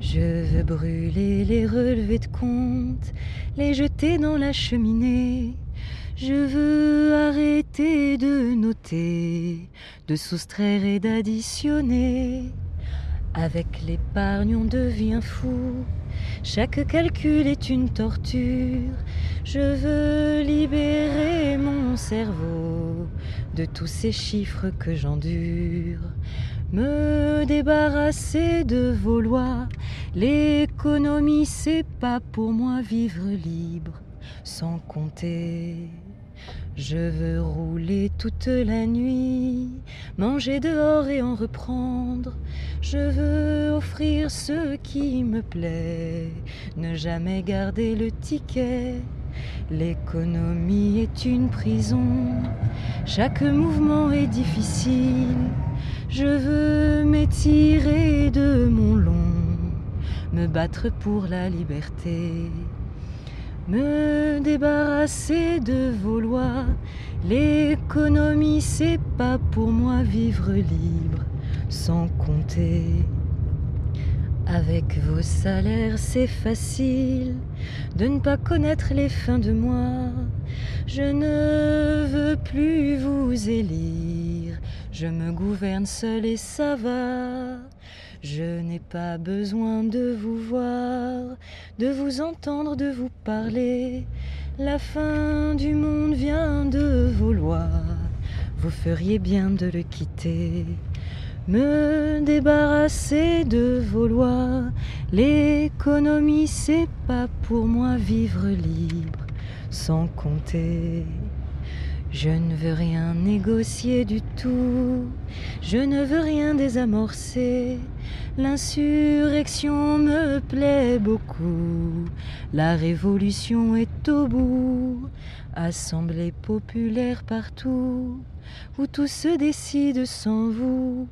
Je veux brûler les relevés de compte, les jeter dans la cheminée. Je veux arrêter de noter, de soustraire et d'additionner. Avec l'épargne, on devient fou. Chaque calcul est une torture. Je veux libérer mon cerveau de tous ces chiffres que j'endure. Me débarrasser de vos lois. L'économie, c'est pas pour moi vivre libre sans compter. Je veux rouler toute la nuit, manger dehors et en reprendre. Je veux offrir ce qui me plaît, ne jamais garder le ticket. L'économie est une prison, chaque mouvement est difficile. Je veux m'étirer de mon me battre pour la liberté me débarrasser de vos lois. L'économie, c'est pas pour moi vivre libre, sans compter. Avec vos salaires, c'est facile de ne pas connaître les fins de mois. Je ne veux plus vous élire, je me gouverne seul et ça va. Je n'ai pas besoin de vous voir, de vous entendre, de vous parler. La fin du monde vient de vos lois. Vous feriez bien de le quitter. Me débarrasser de vos lois. L'économie, c'est pas pour moi vivre libre, sans compter. Je ne veux rien négocier du tout, je ne veux rien désamorcer. L'insurrection me plaît beaucoup, la révolution est au bout. Assemblée populaire partout, où tout se décide sans vous.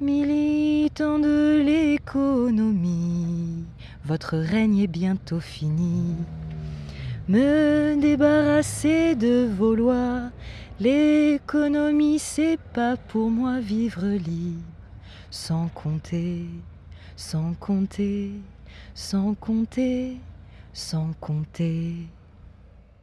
Militants de l'économie, votre règne est bientôt fini me débarrasser de vos lois. L'économie, c'est pas pour moi vivre libre, sans compter, sans compter, sans compter, sans compter.